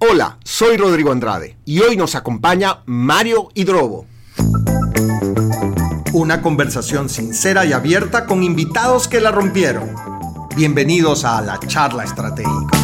Hola, soy Rodrigo Andrade y hoy nos acompaña Mario Hidrobo. Una conversación sincera y abierta con invitados que la rompieron. Bienvenidos a la charla estratégica.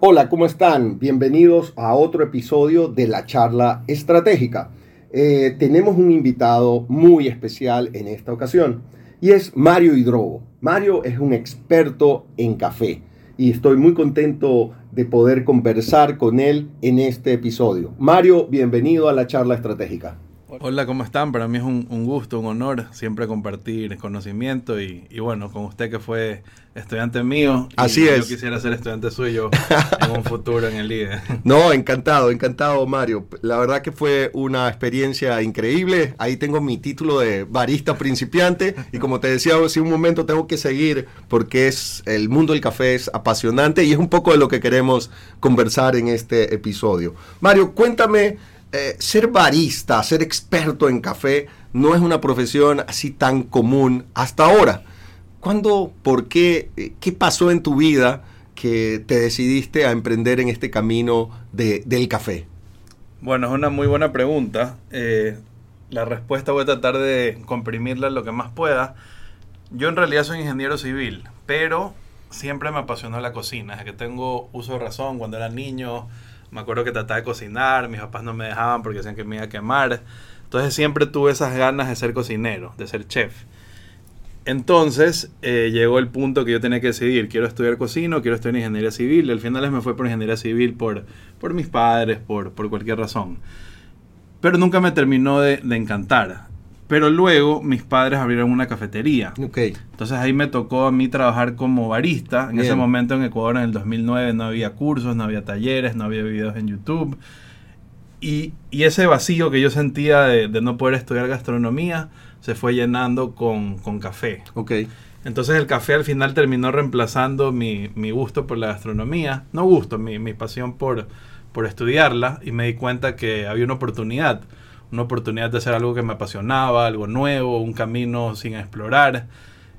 Hola, ¿cómo están? Bienvenidos a otro episodio de la charla estratégica. Eh, tenemos un invitado muy especial en esta ocasión y es Mario Hidrobo. Mario es un experto en café y estoy muy contento de poder conversar con él en este episodio. Mario, bienvenido a la charla estratégica. Hola, ¿cómo están? Para mí es un, gusto, un honor siempre compartir conocimiento y, bueno, con usted que fue estudiante mío. Así es. Yo quisiera ser estudiante suyo en un futuro en el IDE. No, encantado, encantado Mario. La verdad que fue una experiencia increíble. Ahí tengo mi título de barista principiante y como te decía hace un momento tengo que seguir porque es el mundo del café es apasionante y es un poco de lo que queremos conversar en este episodio. Mario, cuéntame eh, ser barista, ser experto en café, no es una profesión así tan común hasta ahora. ¿Cuándo, por qué, eh, qué pasó en tu vida que te decidiste a emprender en este camino del café? Bueno, es una muy buena pregunta. Eh, la respuesta voy a tratar de comprimirla lo que más pueda. Yo en realidad soy ingeniero civil, pero siempre me apasionó la cocina. Desde que tengo uso de razón, cuando era niño, me acuerdo que trataba de cocinar, mis papás no me dejaban porque decían que me iba a quemar. Entonces siempre tuve esas ganas de ser cocinero, de ser chef. Entonces eh, llegó el punto que yo tenía que decidir, quiero estudiar cocina o quiero estudiar ingeniería civil. al final me fue por ingeniería civil por, por mis padres, por, por cualquier razón. Pero nunca me terminó de, de encantar. Pero luego mis padres abrieron una cafetería. Okay. Entonces ahí me tocó a mí trabajar como barista. En ese momento en Ecuador, en el 2009, no había cursos, no había talleres, no había videos en YouTube. Y, y ese vacío que yo sentía de, de, no poder estudiar gastronomía se fue llenando con, con café. Okay. Entonces el café al final terminó reemplazando mi, mi gusto por la gastronomía. No gusto, mi, mi pasión por, por estudiarla. Y me di cuenta que había una oportunidad una oportunidad de hacer algo que me apasionaba, algo nuevo, un camino sin explorar.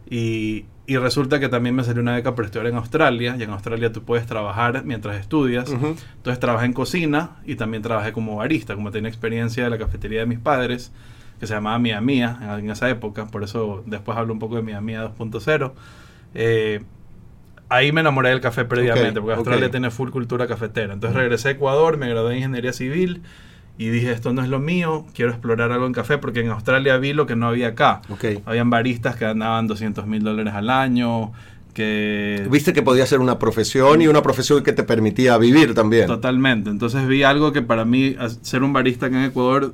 Y, y resulta que también me salió una beca estudiar en Australia, y en Australia tú puedes trabajar mientras estudias. Entonces trabajé en cocina y también trabajé como barista, como tenía experiencia de la cafetería de mis padres, que se llamaba Mía Mía en, esa época, por eso después hablo un poco de Mía Mía 2.0. Eh, ahí me enamoré del café previamente, porque Australia tiene full cultura cafetera. Entonces regresé a Ecuador, me gradué en ingeniería civil y dije, esto no es lo mío, quiero explorar algo en café, porque en Australia vi lo que no había acá. Habían baristas que ganaban 200 mil dólares al año, que... Viste que podía ser una profesión y una profesión que te permitía vivir también. Totalmente, entonces vi algo que para mí, ser un barista acá en Ecuador,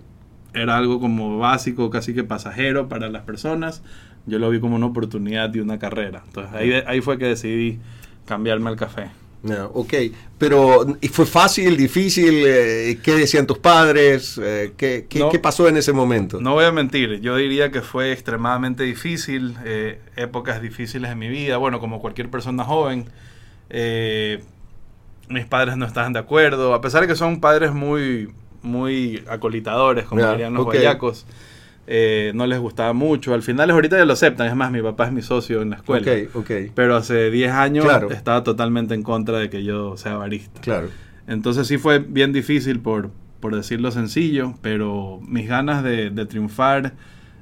era algo como básico, casi que pasajero para las personas. Yo lo vi como una oportunidad y una carrera. Entonces ahí, ahí fue que decidí cambiarme al café. No, ok, pero ¿fue fácil, difícil? Eh, ¿Qué decían tus padres? Eh, ¿qué, qué, pasó en ese momento? No voy a mentir, yo diría que fue extremadamente difícil, eh, épocas difíciles en mi vida, bueno, como cualquier persona joven. mis padres no estaban de acuerdo, a pesar de que son padres muy, muy acolitadores, como dirían los okay. Eh, no les gustaba mucho. Al final, ahorita ya lo aceptan. Es más, mi papá es mi socio en la escuela. Pero hace 10 años estaba totalmente en contra de que yo sea barista. Claro. Entonces sí fue bien difícil por, por decirlo sencillo, pero mis ganas de, triunfar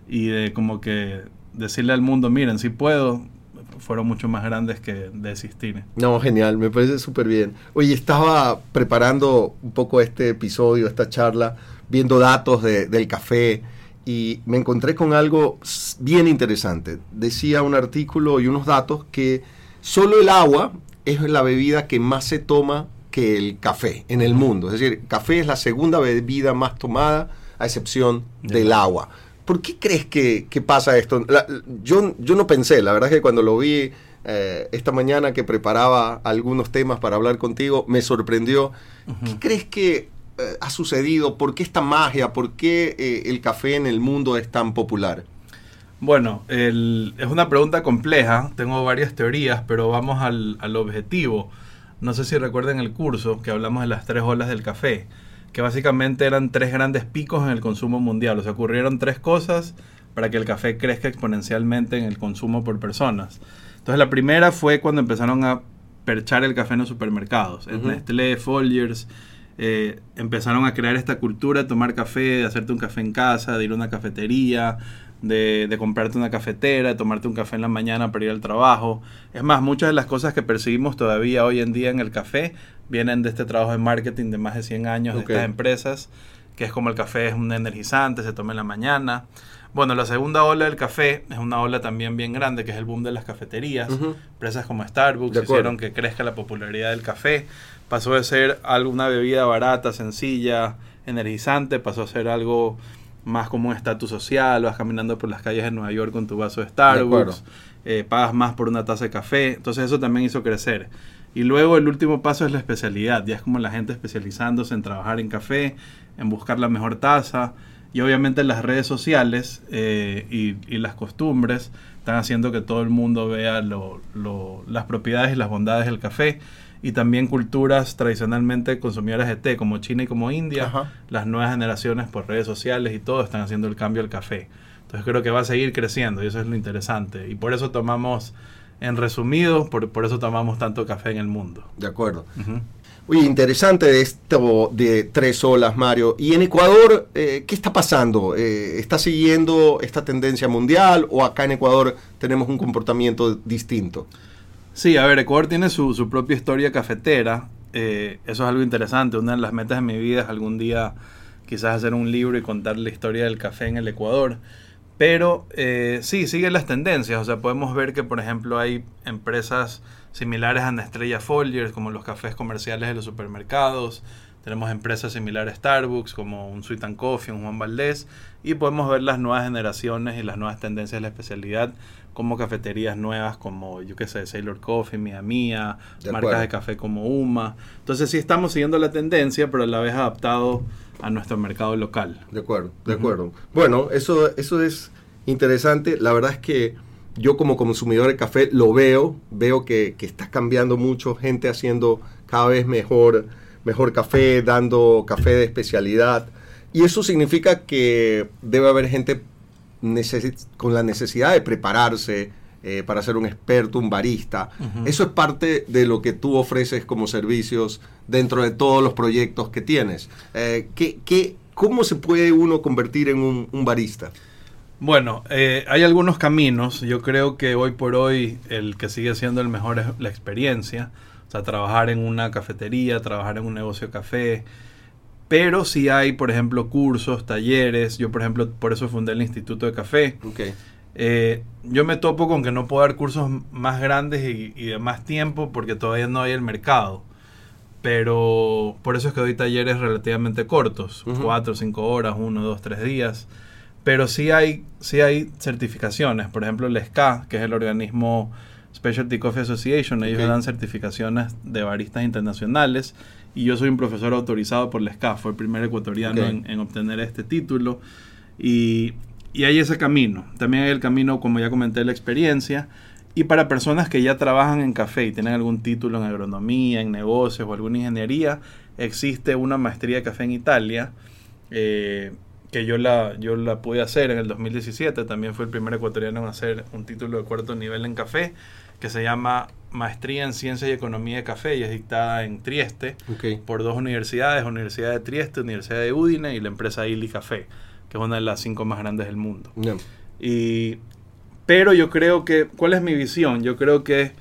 y de como que decirle al mundo, miren, si puedo, fueron mucho más grandes que desistir. No, genial, me parece súper bien. Oye, estaba preparando un poco este episodio, esta charla, viendo datos del café y me encontré con algo bien interesante. Decía un artículo y unos datos que solo el agua es la bebida que más se toma que el café en el mundo. Es decir, café es la segunda bebida más tomada a excepción del agua. ¿Por qué crees que, pasa esto? yo, yo no pensé, la verdad es que cuando lo vi eh, esta mañana que preparaba algunos temas para hablar contigo, me sorprendió. ¿Qué crees que eh, ha sucedido? ¿Por qué esta magia? ¿Por qué eh, el café en el mundo es tan popular? Bueno, es una pregunta compleja, tengo varias teorías, pero vamos al, objetivo. No sé si recuerdan el curso que hablamos de las tres olas del café. que básicamente eran tres grandes picos en el consumo mundial. O sea, ocurrieron tres cosas para que el café crezca exponencialmente en el consumo por personas. Entonces la primera fue cuando empezaron a perchar el café en los supermercados. Nestlé, Folgers, eh, empezaron a crear esta cultura de tomar café, de hacerte un café en casa, de ir a una cafetería, de, comprarte una cafetera, de tomarte un café en la mañana para ir al trabajo. Es más, muchas de las cosas que percibimos todavía hoy en día en el café vienen de este trabajo de marketing de más de 100 años de estas empresas, que es como el café es un energizante, se toma en la mañana. Bueno, la segunda ola del café es una ola también bien grande, que es el boom de las cafeterías. Empresas como Starbucks hicieron que crezca la popularidad del café. Pasó de ser alguna bebida barata, sencilla, energizante, pasó a ser algo más como un estatus social, vas caminando por las calles de Nueva York con tu vaso de Starbucks, eh, pagas más por una taza de café, entonces eso también hizo crecer. Y luego el último paso es la especialidad, ya es como la gente especializándose en trabajar en café, en buscar la mejor taza, y obviamente las redes sociales eh, y, las costumbres están haciendo que todo el mundo vea las propiedades y las bondades del café y también culturas tradicionalmente consumidoras de té, como China y como India, las nuevas generaciones por redes sociales y todo están haciendo el cambio al café. Entonces creo que va a seguir creciendo y eso es lo interesante. Y por eso tomamos, en resumido, por, por eso tomamos tanto café en el mundo. De acuerdo. Oye, interesante esto de tres olas, Mario. ¿Y en Ecuador eh, qué está pasando? Eh, ¿Está siguiendo esta tendencia mundial o acá en Ecuador tenemos un comportamiento distinto? Sí, a ver, Ecuador tiene su, propia historia cafetera. Eh, eso es algo interesante. Una de las metas de mi vida es algún día quizás hacer un libro y contar la historia del café en el Ecuador. Pero eh, sí, siguen las tendencias. O sea, podemos ver que, por ejemplo, hay empresas similares a Estrella Folgers, como los cafés comerciales de los supermercados. Tenemos empresas similares a Starbucks, como un Sweet and Coffee, un Juan Valdés. Y podemos ver las nuevas generaciones y las nuevas tendencias de la especialidad como cafeterías nuevas como, yo qué sé, Sailor Coffee, Mia Mía, marcas de café como Uma. Entonces sí estamos siguiendo la tendencia, pero a la vez adaptado a nuestro mercado local. De acuerdo, de acuerdo. Bueno, eso, eso es interesante. La verdad es que yo como consumidor de café lo veo, veo que, que está cambiando mucho, gente haciendo cada vez mejor, mejor café, dando café de especialidad. Y eso significa que debe haber gente con la necesidad de prepararse eh, para ser un experto, un barista. Eso es parte de lo que tú ofreces como servicios dentro de todos los proyectos que tienes. Eh, ¿qué, cómo se puede uno convertir en un, barista? Bueno, eh, hay algunos caminos. Yo creo que hoy por hoy el que sigue siendo el mejor es la experiencia. O sea, trabajar en una cafetería, trabajar en un negocio de café, pero si hay, por ejemplo, cursos, talleres. Yo, por ejemplo, por eso fundé el Instituto de Café. Eh, yo me topo con que no puedo dar cursos más grandes y, de más tiempo porque todavía no hay el mercado. Pero por eso es que doy talleres relativamente cortos, cuatro o cinco horas, uno, dos, tres días. Pero sí hay, sí hay certificaciones. Por ejemplo, el SCA, que es el organismo Specialty Coffee Association, ellos dan certificaciones de baristas internacionales y yo soy un profesor autorizado por la SCAF, fue el primer ecuatoriano en, obtener este título. Y, y, hay ese camino. También hay el camino, como ya comenté, la experiencia. Y para personas que ya trabajan en café y tienen algún título en agronomía, en negocios o alguna ingeniería, existe una maestría de café en Italia. Eh, que yo la, yo la pude hacer en el 2017, también fue el primer ecuatoriano en hacer un título de cuarto nivel en café, que se llama Maestría en Ciencia y Economía de Café y es dictada en Trieste por dos universidades, Universidad de Trieste, Universidad de Udine y la empresa Ili Café, que es una de las cinco más grandes del mundo. Y, pero yo creo que, ¿cuál es mi visión? Yo creo que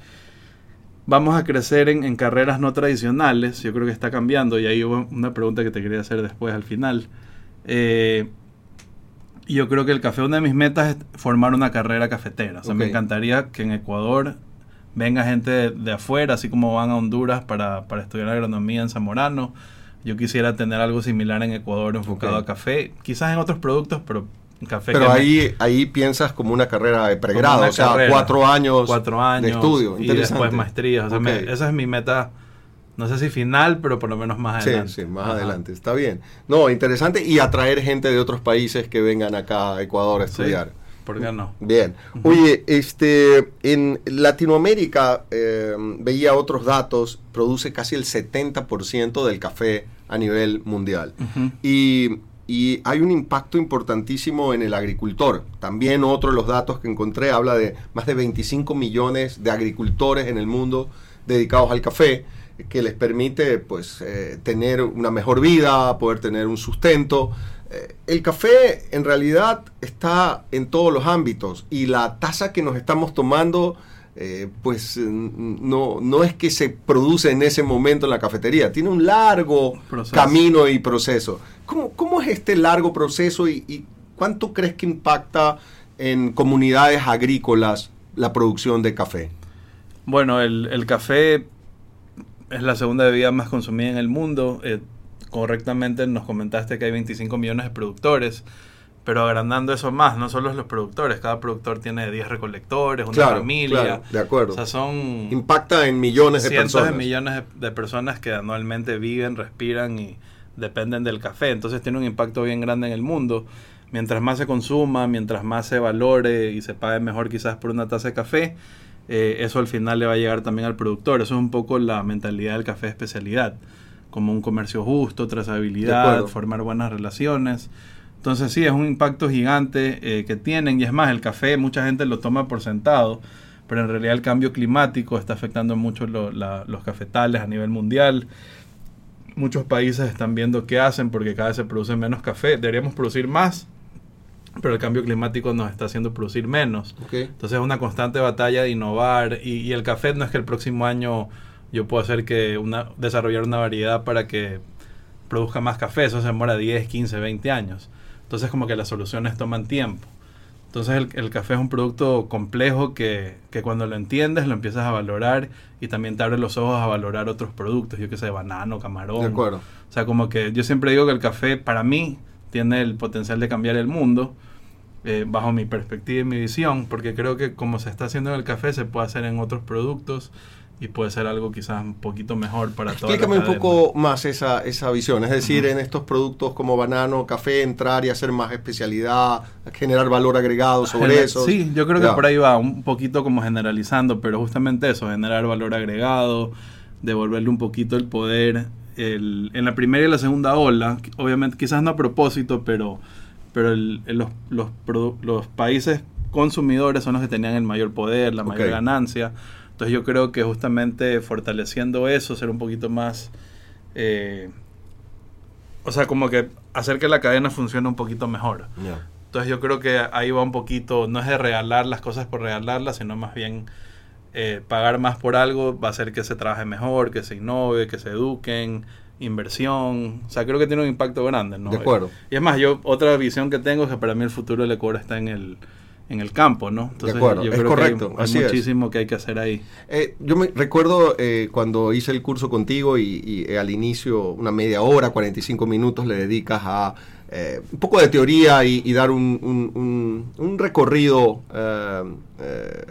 vamos a crecer en, carreras no tradicionales, yo creo que está cambiando y ahí hubo una pregunta que te quería hacer después al final. Eh, yo creo que el café, una de mis metas es formar una carrera cafetera. O sea, me encantaría que en Ecuador venga gente de, afuera, así como van a Honduras para, estudiar agronomía en Zamorano. Yo quisiera tener algo similar en Ecuador enfocado a café, quizás en otros productos, pero café. Pero ahí, ahí piensas como una carrera de pregrado, o sea, cuatro años, cuatro años de estudio. Y después maestría. esa es mi meta no sé si final, pero por lo menos más adelante. Sí, sí, más adelante. Está bien. No, interesante. Y atraer gente de otros países que vengan acá a Ecuador a estudiar. ¿Por qué no? Bien. Oye, este, en Latinoamérica eh, veía otros datos, produce casi el 70% del café a nivel mundial. y, y, hay un impacto importantísimo en el agricultor. También otro de los datos que encontré habla de más de 25 millones de agricultores en el mundo dedicados al café que les permite pues eh, tener una mejor vida, poder tener un sustento. Eh, el café en realidad está en todos los ámbitos y la taza que nos estamos tomando eh, pues no, no es que se produce en ese momento en la cafetería, tiene un largo camino y proceso. ¿Cómo, ¿Cómo, es este largo proceso y, cuánto crees que impacta en comunidades agrícolas la producción de café? Bueno, el, el café es la segunda bebida más consumida en el mundo. Eh, correctamente nos comentaste que hay 25 millones de productores, pero agrandando eso más, no solo los productores, cada productor tiene 10 recolectores, una familia. Claro, de acuerdo. O sea, son... Impacta en millones de cientos personas. de millones de, personas que anualmente viven, respiran y dependen del café. Entonces tiene un impacto bien grande en el mundo. Mientras más se consuma, mientras más se valore y se pague mejor quizás por una taza de café, eh, eso al final le va a llegar también al productor. Eso es un poco la mentalidad del café de especialidad, como un comercio justo, trazabilidad, formar buenas relaciones. Entonces sí, es un impacto gigante eh, que tienen y es más, el café mucha gente lo toma por sentado, pero en realidad el cambio climático está afectando mucho los cafetales a nivel mundial. Muchos países están viendo qué hacen porque cada vez se produce menos café. Deberíamos producir más, pero el cambio climático nos está haciendo producir menos. Entonces es una constante batalla de innovar y, el café no es que el próximo año yo pueda hacer que una, desarrollar una variedad para que produzca más café, eso se demora 10, 15, 20 años. Entonces como que las soluciones toman tiempo. Entonces el, café es un producto complejo que, que, cuando lo entiendes lo empiezas a valorar y también te abre los ojos a valorar otros productos, yo que sé, banano, camarón. De acuerdo. O sea, como que yo siempre digo que el café para mí tiene el potencial de cambiar el mundo, eh, bajo mi perspectiva y mi visión, porque creo que como se está haciendo en el café, se puede hacer en otros productos y puede ser algo quizás un poquito mejor para todos. Explícame un poco más esa, esa visión, es decir, en estos productos como banano, café, entrar y hacer más especialidad, generar valor agregado sobre eso. Sí, yo creo que por ahí va, un poquito como generalizando, pero justamente eso, generar valor agregado, devolverle un poquito el poder en la primera y la segunda ola, obviamente quizás no a propósito, pero, pero los, los, los, países consumidores son los que tenían el mayor poder, la mayor ganancia. Entonces yo creo que justamente fortaleciendo eso, ser un poquito más... Eh, o sea, como que hacer que la cadena funcione un poquito mejor. Entonces yo creo que ahí va un poquito, no es de regalar las cosas por regalarlas, sino más bien eh, pagar más por algo va a hacer que se trabaje mejor, que se innove, que se eduquen, inversión. O sea, creo que tiene un impacto grande, ¿no? De acuerdo. Y es más, yo otra visión que tengo es que para mí el futuro del Ecuador está en el en el campo, ¿no? Entonces, de acuerdo, es correcto. hay, muchísimo que hay que hacer ahí. Eh, yo me recuerdo eh, cuando hice el curso contigo y, al inicio una media hora, 45 minutos le dedicas a un poco de teoría y, dar un, un recorrido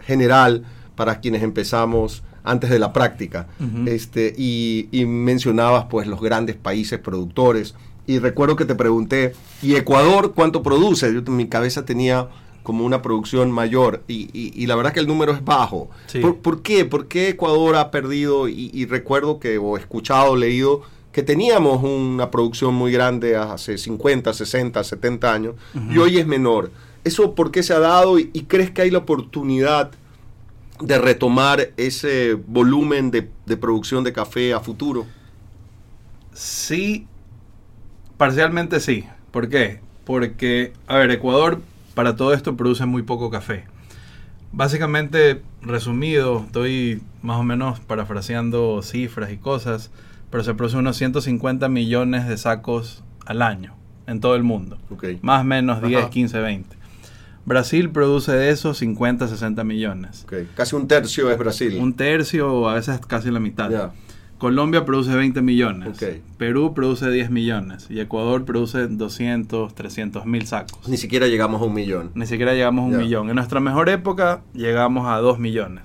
general para quienes empezamos antes de la práctica. este, y, mencionabas pues los grandes países productores. Y recuerdo que te pregunté, ¿y Ecuador cuánto produce? Yo en mi cabeza tenía como una producción mayor y, la verdad que el número es bajo. ¿Por, qué? ¿Por qué Ecuador ha perdido? Y, recuerdo que, o escuchado, leído, que teníamos una producción muy grande hace 50, 60, 70 años y hoy es menor. ¿Eso por qué se ha dado y crees que hay la oportunidad de retomar ese volumen de, producción de café a futuro? Sí, parcialmente sí. ¿Por qué? Porque, a ver, Ecuador para todo esto produce muy poco café. Básicamente, resumido, estoy más o menos parafraseando cifras y cosas, pero se produce unos 150 millones de sacos al año en todo el mundo. Más o menos 10, 15, 20. Brasil produce de esos 50, 60 millones. Casi un tercio es Brasil. Un tercio o a veces casi la mitad. Colombia produce 20 millones. Perú produce 10 millones. Y Ecuador produce 200, 300 mil sacos. Ni siquiera llegamos a un millón. Ni siquiera llegamos a un millón. En nuestra mejor época llegamos a 2 millones.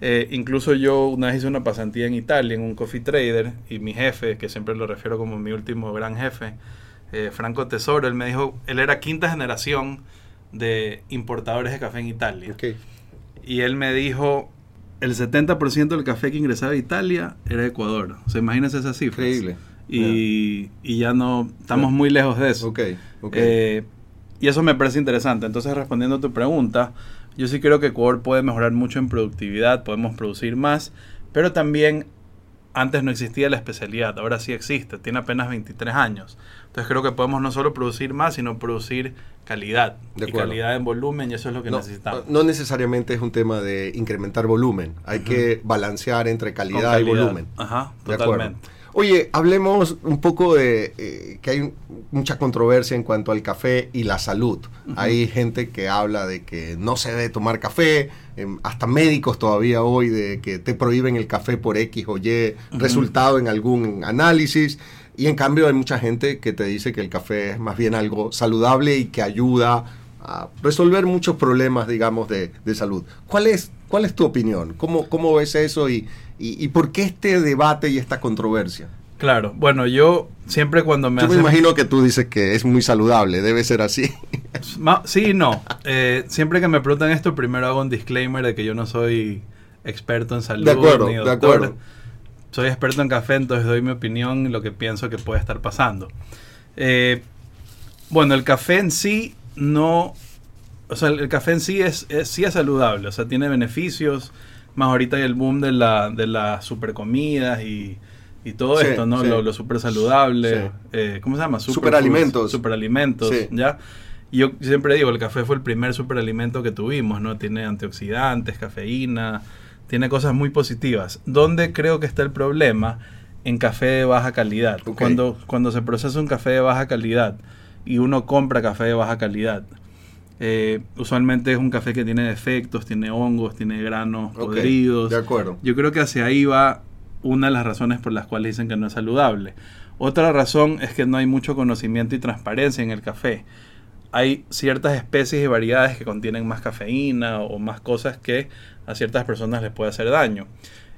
Eh, incluso yo una vez hice una pasantía en Italia, en un coffee trader, y mi jefe, que siempre lo refiero como mi último gran jefe, eh, Franco Tesoro, él me dijo, él era quinta generación de importadores de café en Italia. Y él me dijo, el 70% del café que ingresaba a Italia era de Ecuador. O sea, imagínense esa cifra. Increíble. y, y ya no estamos muy lejos de eso. Ok, ok. Eh, y eso me parece interesante. Entonces, respondiendo a tu pregunta, yo sí creo que Ecuador puede mejorar mucho en productividad, podemos producir más, pero también antes no existía la especialidad, ahora sí existe, tiene apenas 23 años. Entonces creo que podemos no solo producir más, sino producir calidad. De y calidad en volumen, y eso es lo que no, necesitamos. no necesariamente es un tema de incrementar volumen, hay Ujú. que balancear entre Con calidad, y volumen. Ajá, De acuerdo. totalmente. Oye, hablemos un poco de eh, que hay mucha controversia en cuanto al café y la salud. Ujú. Hay gente que habla de que no se debe tomar café, hasta médicos todavía hoy de que te prohíben el café por X o Y resultado en algún análisis. Y en cambio hay mucha gente que te dice que el café es más bien algo saludable y que ayuda a resolver muchos problemas, digamos, de, de salud. ¿Cuál es, cuál es tu opinión? ¿Cómo, cómo ves eso y, y, y por qué este debate y esta controversia? Claro, bueno, yo siempre cuando me Yo me imagino que tú dices que es muy saludable, debe ser así. Sí no. Eh, siempre que me preguntan esto, primero hago un disclaimer de que yo no soy experto en salud. De acuerdo, ni de doctor. acuerdo. Soy experto en café, entonces doy mi opinión y lo que pienso que puede estar pasando. Eh, bueno, el café en sí no... O sea, el, el café en sí es, es- sí es saludable, o sea, tiene beneficios. Más ahorita hay el boom de, la, de las super comidas y, y todo Sí, esto, ¿no? sí. Lo, lo super saludable. Sí. eh, ¿Cómo se llama? Superalimentos. Superalimentos, Sí. ¿ya? Y yo siempre digo, el café fue el primer superalimento que tuvimos, ¿no? Tiene antioxidantes, cafeína, tiene cosas muy positivas. ¿Dónde creo que está el problema? En café de baja calidad. Cuando, cuando se procesa un café de baja calidad y uno compra café de baja calidad, eh, usualmente es un café que tiene defectos, tiene hongos, tiene granos Ok, podridos. De acuerdo. Yo creo que hacia ahí va una de las razones por las cuales dicen que no es saludable. Otra razón es que no hay mucho conocimiento y transparencia en el café. Hay ciertas especies y variedades que contienen más cafeína o más cosas que a ciertas personas les puede hacer daño.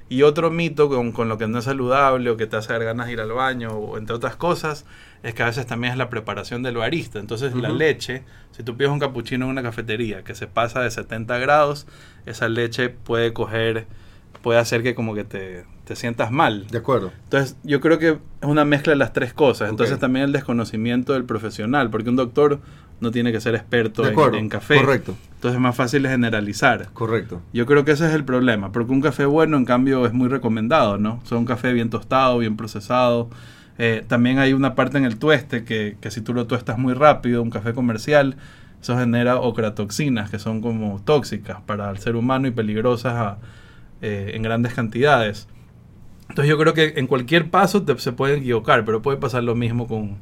Y otro mito con, con lo que no es saludable o que te hace dar ganas de ir al baño o entre otras cosas es que a veces también es la preparación del barista. Entonces la Ujú. leche, si tú pides un capuchino en una cafetería que se pasa de 70 grados, esa leche puede coger, puede hacer que como que te, te sientas mal. De acuerdo. Entonces, yo creo que es una mezcla de las tres cosas. Entonces, Ok. también el desconocimiento del profesional, porque un doctor no tiene que ser experto en, café. Correcto. Entonces, es más fácil generalizar. Correcto. Yo creo que ese es el problema, porque un café bueno, en cambio, es muy recomendado, ¿no? O sea, un café bien tostado, bien procesado. Eh, también hay una parte en el tueste que, que si tú lo tuestas muy rápido, un café comercial, eso genera ocratoxinas, que son como tóxicas para el ser humano y peligrosas a- eh, en grandes cantidades. Entonces yo creo que en cualquier paso te- se puede equivocar, pero puede pasar lo mismo con,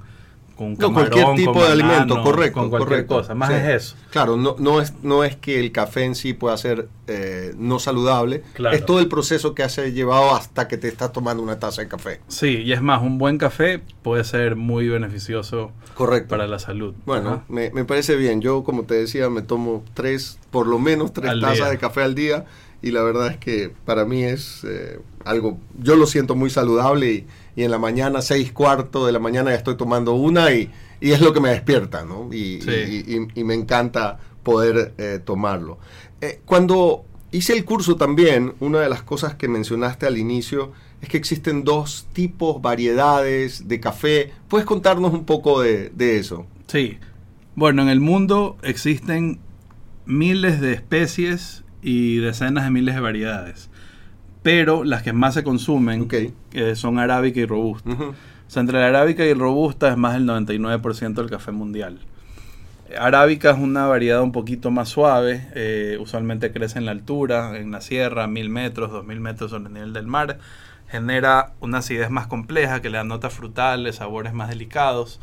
con No, cualquier tipo con de alimento, correcto. con cualquier correcto. cosa. Más Sí. es eso. Claro, no, no, es, no es que el café en sí pueda ser eh, no saludable, Claro. es todo el proceso que has llevado hasta que te estás tomando una taza de café. Sí, y es más, un buen café puede ser muy beneficioso Correcto. para la salud. Bueno, me, me parece bien. Yo, como te decía, me tomo tres, por lo menos tres Al tazas día. de café al día. Y la verdad es que para mí es eh, algo, yo lo siento muy saludable y, y en la mañana, seis cuartos de la mañana ya estoy tomando una y, y es lo que me despierta, ¿no? Y, Sí. y me encanta poder eh, tomarlo. Eh, cuando hice el curso también, una de las cosas que mencionaste al inicio es que existen dos tipos, variedades de café. ¿Puedes contarnos un poco de, de eso? Sí. Bueno, en el mundo existen miles de especies y decenas de miles de variedades. Pero las que más se consumen eh, son arábica y robusta. Ujú. O sea, entre la arábica y el robusta es más del 99% del café mundial. Arábica es una variedad un poquito más suave, eh, usualmente crece en la altura, en la sierra, 1000 metros, 2000 metros sobre el nivel del mar. Genera una acidez más compleja que le da notas frutales, sabores más delicados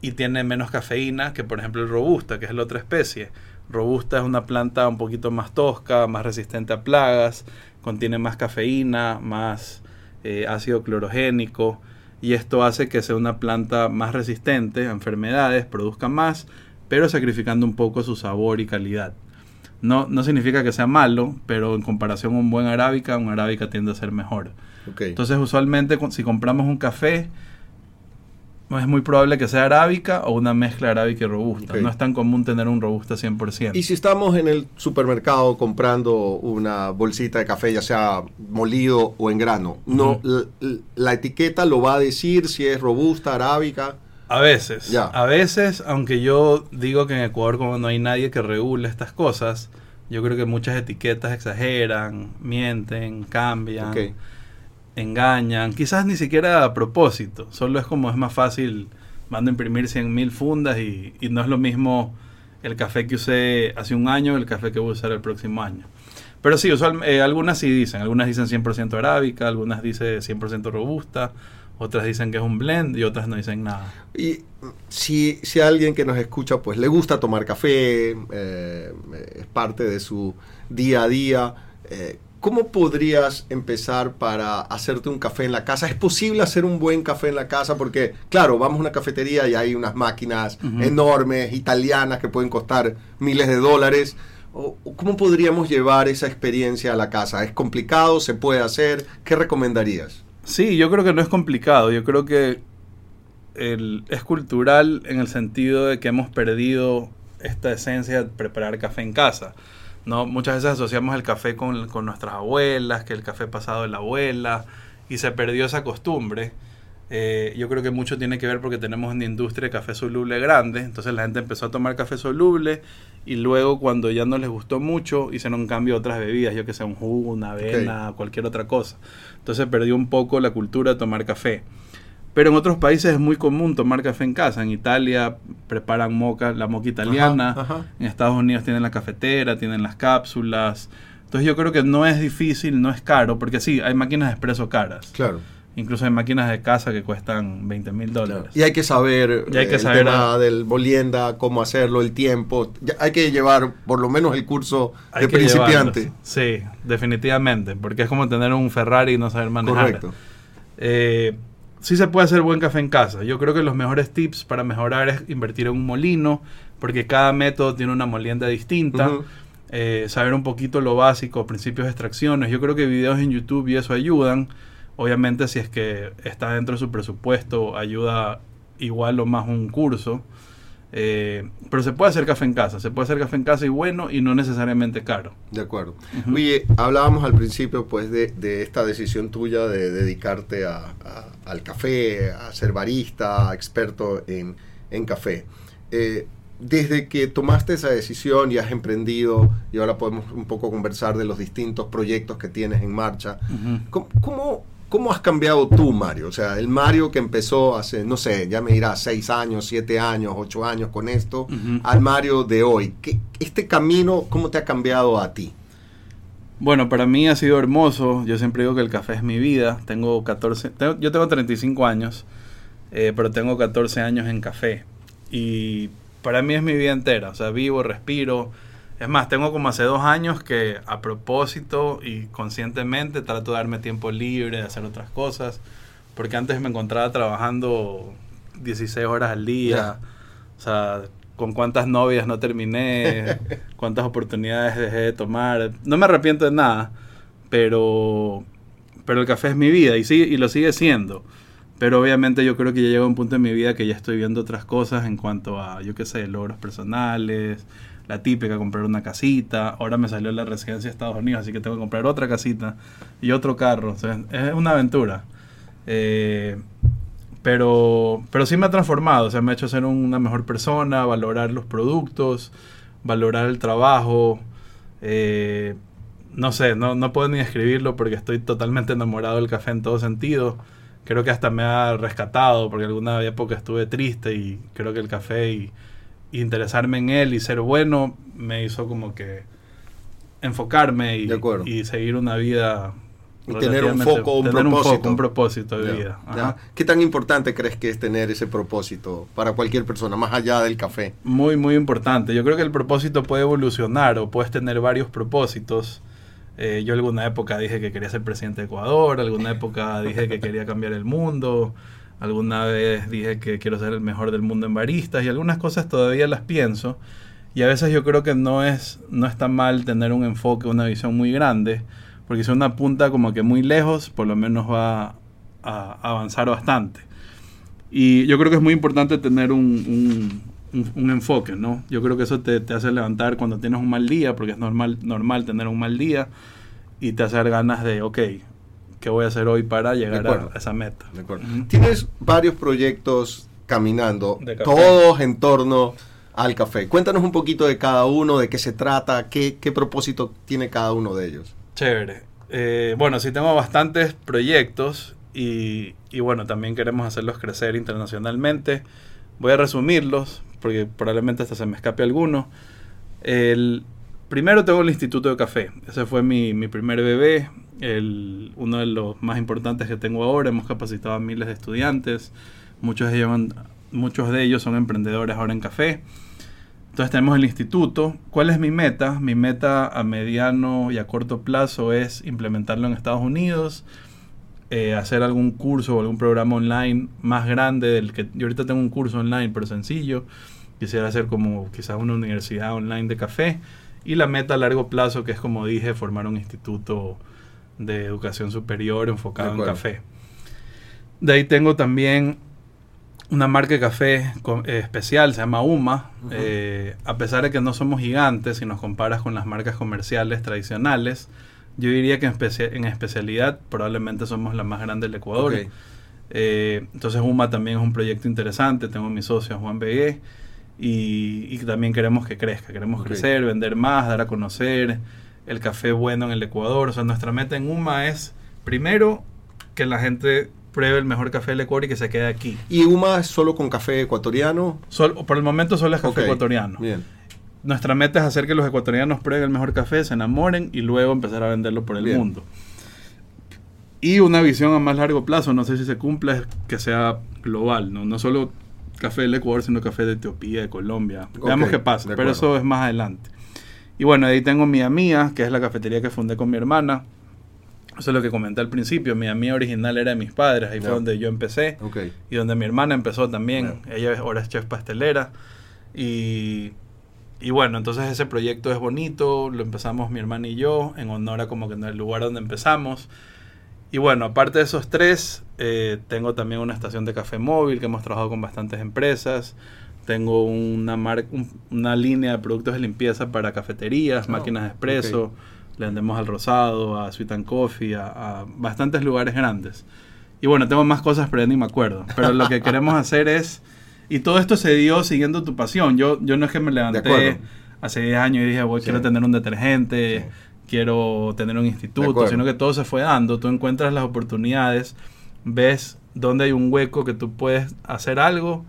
y tiene menos cafeína que, por ejemplo, el robusta, que es la otra especie. Robusta es una planta un poquito más tosca, más resistente a plagas, contiene más cafeína, más eh, ácido clorogénico y esto hace que sea una planta más resistente a enfermedades, produzca más, pero sacrificando un poco su sabor y calidad. No, no significa que sea malo, pero en comparación a un buen arábica, un arábica tiende a ser mejor. Entonces, usualmente, si compramos un café, es muy probable que sea arábica o una mezcla arábica y robusta. No es tan común tener un robusta 100%. Y si estamos en el supermercado comprando una bolsita de café, ya sea molido o en grano, no, la etiqueta lo va a decir si es robusta, arábica. A veces, Ya. a veces, aunque yo digo que en Ecuador como no hay nadie que regule estas cosas, yo creo que muchas etiquetas exageran, mienten, cambian, Ok. Engañan, quizás ni siquiera a propósito, solo es como es más fácil, mando a imprimir 100.000 fundas y, no es lo mismo el café que usé hace un año el café que voy a usar el próximo año. Pero sí, usual- eh, algunas sí dicen, algunas dicen 100% arábica, algunas dicen 100% robusta, otras dicen que es un blend y otras no dicen nada. Y si, si alguien que nos escucha pues le gusta tomar café, eh, es parte de su día a día, eh, ¿cómo podrías empezar para hacerte un café en la casa? ¿Es posible hacer un buen café en la casa? Porque, claro, vamos a una cafetería y hay unas máquinas enormes, italianas, que pueden costar miles de dólares. ¿Cómo podríamos llevar esa experiencia a la casa? ¿Es complicado? ¿Se puede hacer? ¿Qué recomendarías? Sí, yo creo que no es complicado. Yo creo que el- es cultural en el sentido de que hemos perdido esta esencia de preparar café en casa. ¿No? Muchas veces asociamos el café con, con nuestras abuelas, que el café pasado de la abuela, y se perdió esa costumbre. Eh, yo creo que mucho tiene que ver porque tenemos una industria de café soluble grande, entonces la gente empezó a tomar café soluble y luego cuando ya no les gustó mucho hicieron un cambio a otras bebidas, yo que sé, un jugo, una avena, cualquier otra cosa. Entonces perdió un poco la cultura de tomar café. Pero en otros países es muy común tomar café en casa. En Italia preparan moca, la moca italiana. Ajá, ajá. En Estados Unidos tienen la cafetera, tienen las cápsulas. Entonces yo creo que no es difícil, no es caro, porque sí, hay máquinas de expreso caras. Claro. Incluso hay máquinas de casa que cuestan 20 mil dólares. Y hay que saber, Y hay que eh, el saber tema a- del molienda, cómo hacerlo, el tiempo. Ya hay que llevar por lo menos el curso Hay de principiante. llevarlos. Sí, definitivamente, porque es como tener un Ferrari y no saber manejar. Correcto. Eh, sí se puede hacer buen café en casa. Yo creo que los mejores tips para mejorar es invertir en un molino, porque cada método tiene una molienda distinta. Eh, saber un poquito lo básico, principios de extracciones. Yo creo que videos en YouTube y eso ayudan. Obviamente si es que está dentro de su presupuesto, ayuda igual o más un curso. Eh, pero se puede hacer café en casa. Se puede hacer café en casa y bueno y no necesariamente caro. De acuerdo. Ujú. Oye, hablábamos al principio pues de, de esta decisión tuya de dedicarte a- a- al café, a ser barista, experto en, en café. Eh, desde que tomaste esa decisión y has emprendido, y ahora podemos un poco conversar de los distintos proyectos que tienes en marcha, Ujú. ¿Cómo, cómo, cómo has cambiado tú, Mario? O sea, el Mario que empezó hace, no sé, ya me dirá, seis años, siete años, ocho años con esto, al Mario de hoy. ¿Qué- este camino, ¿cómo te ha cambiado a ti? Bueno, para mí ha sido hermoso. Yo siempre digo que el café es mi vida. Tengo 14, tengo- yo tengo 35 años, eh, pero tengo 14 años en café. Y para mí es mi vida entera. O sea, vivo, respiro. Es más, tengo como hace dos años que a propósito y conscientemente trato de darme tiempo libre, de hacer otras cosas. Porque antes me encontraba trabajando 16 horas al día. O sea, con cuántas novias no terminé, cuántas oportunidades dejé de tomar. No me arrepiento de nada, pero, pero el café es mi vida y, sigue, y lo sigue siendo. Pero obviamente yo creo que ya llega un punto en mi vida que ya estoy viendo otras cosas en cuanto a, yo qué sé, logros personales, la típica, comprar una casita. Ahora me salió la residencia de Estados Unidos, así que tengo que comprar otra casita y otro carro. Es una aventura. Eh, pero, pero sí me ha transformado, o sea, me ha hecho ser una mejor persona, valorar los productos, valorar el trabajo. eh, no sé, no, no puedo ni describirlo porque estoy totalmente enamorado del café en todo sentido. Creo que hasta me ha rescatado porque alguna época estuve triste y creo que el café y interesarme en él y ser bueno me hizo como que enfocarme y, seguir una vida Y tener un foco, un tener propósito. foco, un propósito de Ya, vida. ya. ¿Qué tan importante crees que es tener ese propósito para cualquier persona, más allá del café? Muy, muy importante. Yo creo que el propósito puede evolucionar o puedes tener varios propósitos. Eh, yo alguna época dije que quería ser presidente de Ecuador, alguna época dije que quería cambiar el mundo, alguna vez dije que quiero ser el mejor del mundo en baristas y algunas cosas todavía las pienso. Y a veces yo creo que no es, no está mal tener un enfoque, una visión muy grande, porque si uno apunta como que muy lejos, por lo menos va a avanzar bastante. Y yo creo que es muy importante tener un, un, enfoque, ¿no? Yo creo que eso te, te, hace levantar cuando tienes un mal día, porque es normal, normal tener un mal día, y te hace ganas de, ok, ¿qué voy a hacer hoy para llegar a, esa meta? Tienes varios proyectos caminando, todos en torno al café. Cuéntanos un poquito de cada uno, de qué se trata, qué, qué propósito tiene cada uno de ellos. Chévere. Eh, bueno, sí tengo bastantes proyectos y, y, bueno, también queremos hacerlos crecer internacionalmente. Voy a resumirlos porque probablemente hasta se me escape alguno. El primero tengo el Instituto de Café. Ese fue mi, mi primer bebé, uno de los más importantes que tengo ahora. Hemos capacitado a miles de estudiantes. Muchos de ellos, muchos de ellos son emprendedores ahora en café. Entonces tenemos el instituto. ¿Cuál es mi meta? Mi meta a mediano y a corto plazo es implementarlo en Estados Unidos, eh, hacer algún curso o algún programa online más grande del que yo ahorita tengo un curso online pero sencillo. Quisiera hacer como quizás una universidad online de café. Y la meta a largo plazo, que es como dije, formar un instituto de educación superior enfocado en café. De ahí tengo también una marca de café eh, especial, se llama UMA. Eh, a pesar de que no somos gigantes, si nos comparas con las marcas comerciales tradicionales, yo diría que en, especialidad probablemente somos la más grande del Ecuador. Eh, entonces UMA también es un proyecto interesante, tengo mi socio Juan Begué y, también queremos que crezca, queremos crecer, vender más, dar a conocer el café bueno en el Ecuador. O sea, nuestra meta en UMA es primero que la gente pruebe el mejor café del Ecuador y que se quede aquí. ¿Y UMA es solo con café ecuatoriano? por el momento solo es café ecuatoriano. Bien. Nuestra meta es hacer que los ecuatorianos prueben el mejor café, se enamoren y luego empezar a venderlo por el mundo. Y una visión a más largo plazo, no sé si se cumple, es que sea global, no, no solo café del Ecuador, sino café de Etiopía, de Colombia. Veamos qué pasa, pero eso es más adelante. Y bueno, ahí tengo mi Mía, que es la cafetería que fundé con mi hermana. Eso es lo que comenté al principio. Mi amiga original era de mis padres, ahí fue donde yo empecé. Y donde mi hermana empezó también. Ella ahora es chef pastelera. Y, y, bueno, entonces ese proyecto es bonito. Lo empezamos mi hermana y yo, en honor a como que en el lugar donde empezamos. Y bueno, aparte de esos tres, eh, tengo también una estación de café móvil que hemos trabajado con bastantes empresas. Tengo una, una línea de productos de limpieza para cafeterías, oh, máquinas de espresso le vendemos al Rosado, a Sweet and Coffee, a, bastantes lugares grandes. Y bueno, tengo más cosas, pero ni me acuerdo. Pero lo que queremos hacer es... Y todo esto se dio siguiendo tu pasión. Yo, yo no es que me levanté hace 10 años y dije, voy, quiero tener un detergente, quiero tener un instituto, sino que todo se fue dando. Tú encuentras las oportunidades, ves dónde hay un hueco que tú puedes hacer algo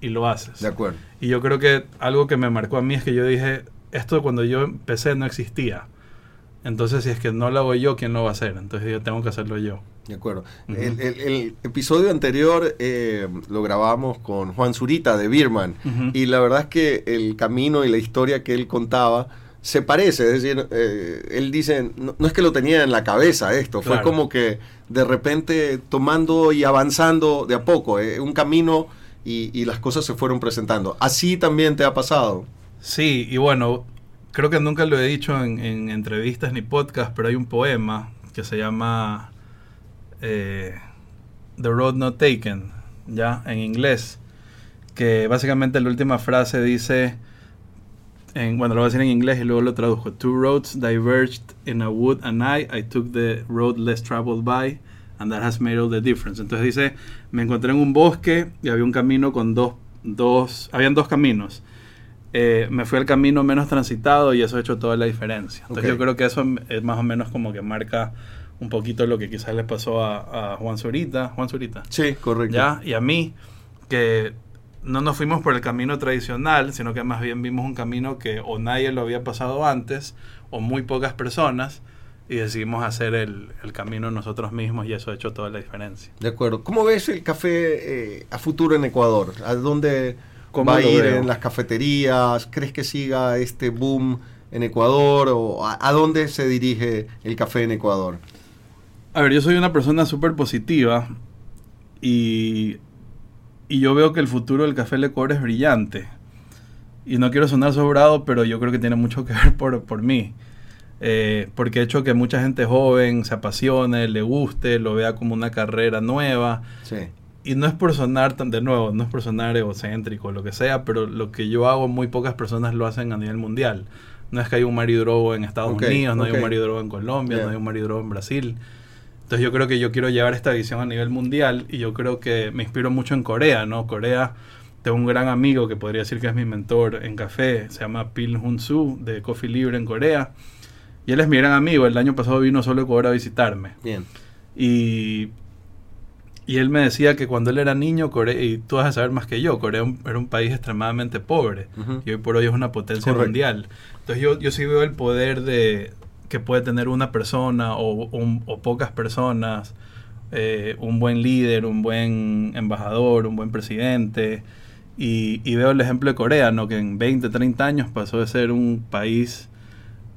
y lo haces. De acuerdo. Y yo creo que algo que me marcó a mí es que yo dije, esto cuando yo empecé no existía. Entonces, si es que no lo hago yo, ¿quién lo va a hacer? Entonces yo tengo que hacerlo yo. De acuerdo. el, episodio anterior eh, lo grabamos con Juan Zurita de Birman y la verdad es que el camino y la historia que él contaba se parece, es decir, eh, él dice, no, es que lo tenía en la cabeza esto, fue como que de repente tomando y avanzando de a poco, eh, un camino y, y las cosas se fueron presentando. ¿Así también te ha pasado? Sí, y bueno, creo que nunca lo he dicho en, entrevistas ni podcast, pero hay un poema que se llama eh, The Road Not Taken, ya en inglés, que básicamente la última frase dice, en, bueno, lo voy a decir en inglés y luego lo tradujo. Two roads diverged in a wood and I, I took the road less traveled by, and that has made all the difference. Entonces dice, me encontré en un bosque y había un camino con dos, dos, habían dos caminos eh, me fui al camino menos transitado y eso ha hecho toda la diferencia. Entonces yo creo que eso es más o menos como que marca un poquito lo que quizás le pasó a, Juan Zurita. Juan Zurita. Sí, correcto. ¿Ya? Y a mí, que no nos fuimos por el camino tradicional, sino que más bien vimos un camino que o nadie lo había pasado antes, o muy pocas personas, y decidimos hacer el, camino nosotros mismos y eso ha hecho toda la diferencia. De acuerdo. ¿Cómo ves el café eh, a futuro en Ecuador? ¿A dónde va a ir en las cafeterías? ¿Crees que siga este boom en Ecuador? ¿O a, dónde se dirige el café en Ecuador? A ver, yo soy una persona súper positiva y, y yo veo que el futuro del café en Ecuador es brillante. Y no quiero sonar sobrado, pero yo creo que tiene mucho que ver por, por mí. Eh, porque he hecho que mucha gente joven se apasione, le guste, lo vea como una carrera nueva. Sí y no es por sonar tan de nuevo, no es por sonar egocéntrico o lo que sea, pero lo que yo hago muy pocas personas lo hacen a nivel mundial. No es que hay un Mario Drogo en Estados Unidos, no hay un Mario Drogo en Colombia, no hay un Mario Drogo en Brasil. Entonces yo creo que yo quiero llevar esta visión a nivel mundial y yo creo que me inspiro mucho en Corea, ¿no? Corea, tengo un gran amigo que podría decir que es mi mentor en café, se llama Pil Hun Soo de Coffee Libre en Corea. Y él es mi gran amigo, el año pasado vino solo a Ecuador a visitarme. Bien. Y y él me decía que cuando él era niño, Corea, y tú vas a saber más que yo, Corea era un país extremadamente pobre y hoy por hoy es una potencia mundial. Entonces yo, yo sí veo el poder de que puede tener una persona o, o pocas personas, eh, un buen líder, un buen embajador, un buen presidente. Y, y, veo el ejemplo de Corea, ¿no? que en 20, 30 años pasó de ser un país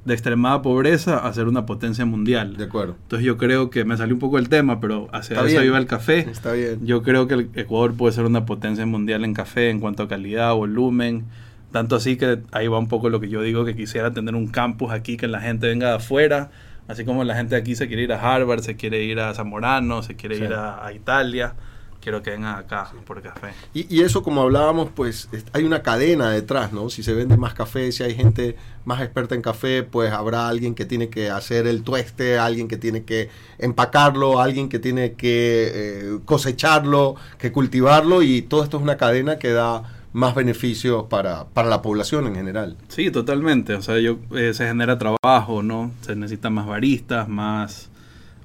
de extremada pobreza a ser una potencia mundial. De acuerdo. Entonces yo creo que me salió un poco el tema, pero hacia eso iba el café. Está bien. Yo creo que el Ecuador puede ser una potencia mundial en café en cuanto a calidad, volumen. Tanto así que ahí va un poco lo que yo digo, que quisiera tener un campus aquí, que la gente venga de afuera, así como la gente aquí se quiere ir a Harvard, se quiere ir a Zamorano, se quiere ir a Italia quiero que vengan acá por café. Y, eso, como hablábamos, pues hay una cadena detrás, ¿no? Si se vende más café, si hay gente más experta en café, pues habrá alguien que tiene que hacer el tueste, alguien que tiene que empacarlo, alguien que tiene que eh, cosecharlo, que cultivarlo, y todo esto es una cadena que da más beneficios para, para la población en general. Sí, totalmente. O sea, yo, eh, se genera trabajo, ¿no? Se necesitan más baristas, más,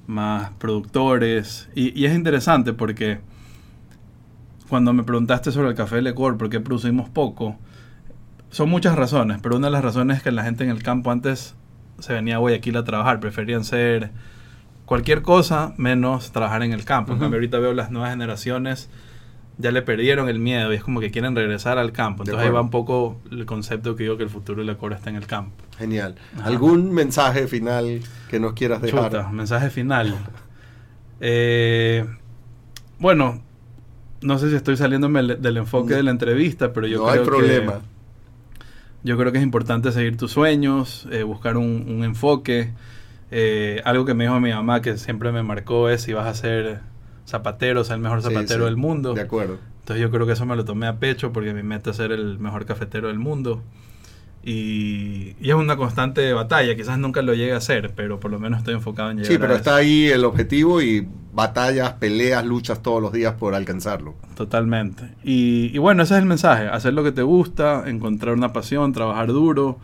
más productores. Y, y es interesante porque cuando me preguntaste sobre el café Lecor, por qué producimos poco, son muchas razones, pero una de las razones es que la gente en el campo antes se venía a Guayaquil a trabajar, preferían ser cualquier cosa menos trabajar en el campo. En cambio, ahorita veo las nuevas generaciones ya le perdieron el miedo y es como que quieren regresar al campo. Entonces ahí va un poco el concepto que digo que el futuro de la está en el campo. Genial. ¿Algún mensaje final que nos quieras dejar? Chuta, mensaje final. eh, bueno, no sé si estoy saliéndome del enfoque de la entrevista, pero yo no creo hay problema. que yo creo que es importante seguir tus sueños, eh, buscar un, enfoque. Eh, algo que me dijo mi mamá que siempre me marcó es si vas a ser zapatero, ser el mejor zapatero del mundo. De acuerdo. Entonces yo creo que eso me lo tomé a pecho porque mi meta es ser el mejor cafetero del mundo. Y, es una constante batalla, quizás nunca lo llegue a hacer, pero por lo menos estoy enfocado en llegar Sí, pero está ahí el objetivo y batallas, peleas, luchas todos los días por alcanzarlo. Totalmente. Y, bueno, ese es el mensaje, hacer lo que te gusta, encontrar una pasión, trabajar duro.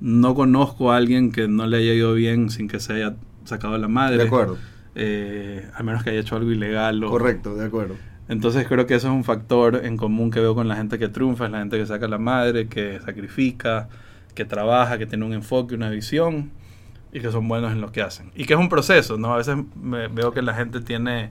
No conozco a alguien que no le haya ido bien sin que se haya sacado la madre. De acuerdo. Eh, al menos que haya hecho algo ilegal. Correcto, de acuerdo. Entonces creo que eso es un factor en común que veo con la gente que triunfa, es la gente que saca la madre, que sacrifica, que trabaja, que tiene un enfoque, una visión y que son buenos en lo que hacen. Y que es un proceso, ¿no? A veces veo que la gente tiene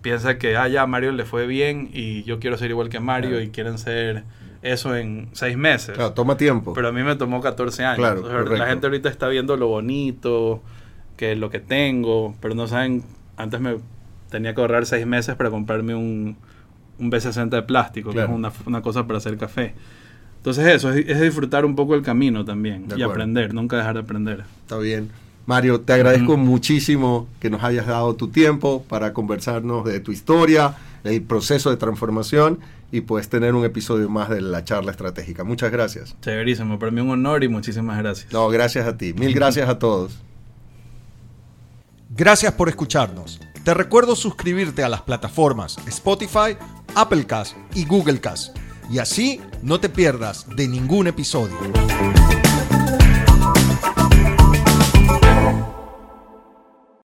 piensa que, ah, ya, Mario le fue bien y yo quiero ser igual que Mario y quieren ser eso en seis meses. Claro, toma tiempo. Pero a mí me tomó 14 años. Claro, la gente ahorita está viendo lo bonito, que lo que tengo, pero no saben, antes me tenía que ahorrar seis meses para comprarme un, un B60 de plástico, que es una, una, cosa para hacer café. Entonces eso, es, disfrutar un poco el camino también y aprender, nunca dejar de aprender. Está bien. Mario, te agradezco muchísimo que nos hayas dado tu tiempo para conversarnos de tu historia, el proceso de transformación y puedes tener un episodio más de la charla estratégica. Muchas gracias. Chéverísimo, para mí un honor y muchísimas gracias. No, gracias a ti. Mil gracias a todos. Gracias por escucharnos. Te recuerdo suscribirte a las plataformas Spotify, Applecast y Googlecast y así no te pierdas de ningún episodio.